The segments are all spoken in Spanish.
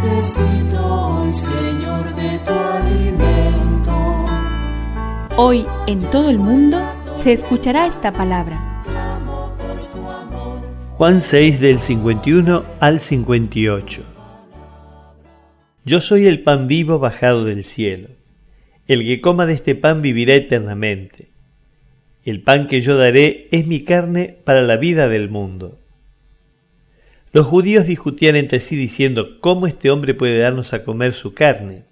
Necesito hoy, Señor, de tu alimento. Hoy en todo el mundo se escuchará esta palabra. Juan 6 del 51 al 58. Yo soy el pan vivo bajado del cielo. El que coma de este pan vivirá eternamente. El pan que yo daré es mi carne para la vida del mundo. Los judíos discutían entre sí diciendo, ¿cómo este hombre puede darnos a comer su carne?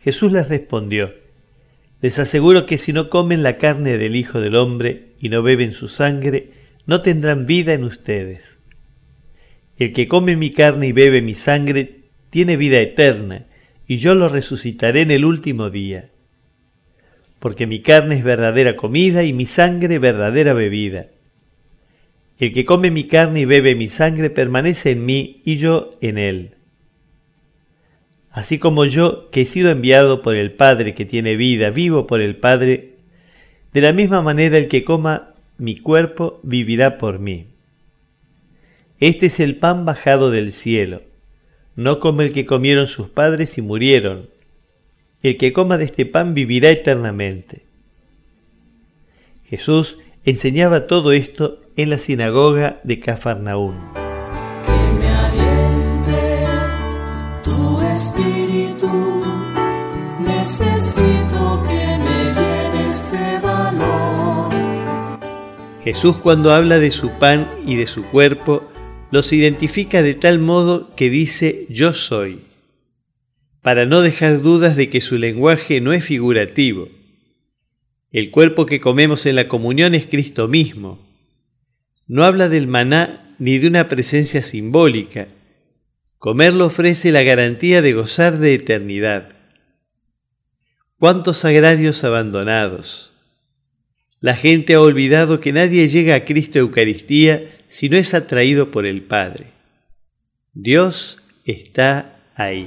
Jesús les respondió, les aseguro que si no comen la carne del Hijo del Hombre y no beben su sangre, no tendrán vida en ustedes. El que come mi carne y bebe mi sangre tiene vida eterna, y yo lo resucitaré en el último día porque mi carne es verdadera comida y mi sangre verdadera bebida. El que come mi carne y bebe mi sangre permanece en mí y yo en él. Así como yo, que he sido enviado por el Padre que tiene vida, vivo por el Padre, de la misma manera el que coma mi cuerpo vivirá por mí. Este es el pan bajado del cielo, no como el que comieron sus padres y murieron el que coma de este pan vivirá eternamente. Jesús enseñaba todo esto en la sinagoga de Cafarnaún. Que me aliente tu espíritu. Necesito que me llene este valor. Jesús cuando habla de su pan y de su cuerpo, los identifica de tal modo que dice yo soy para no dejar dudas de que su lenguaje no es figurativo. El cuerpo que comemos en la comunión es Cristo mismo. No habla del maná ni de una presencia simbólica. Comerlo ofrece la garantía de gozar de eternidad. ¿Cuántos agrarios abandonados? La gente ha olvidado que nadie llega a Cristo Eucaristía si no es atraído por el Padre. Dios está ahí.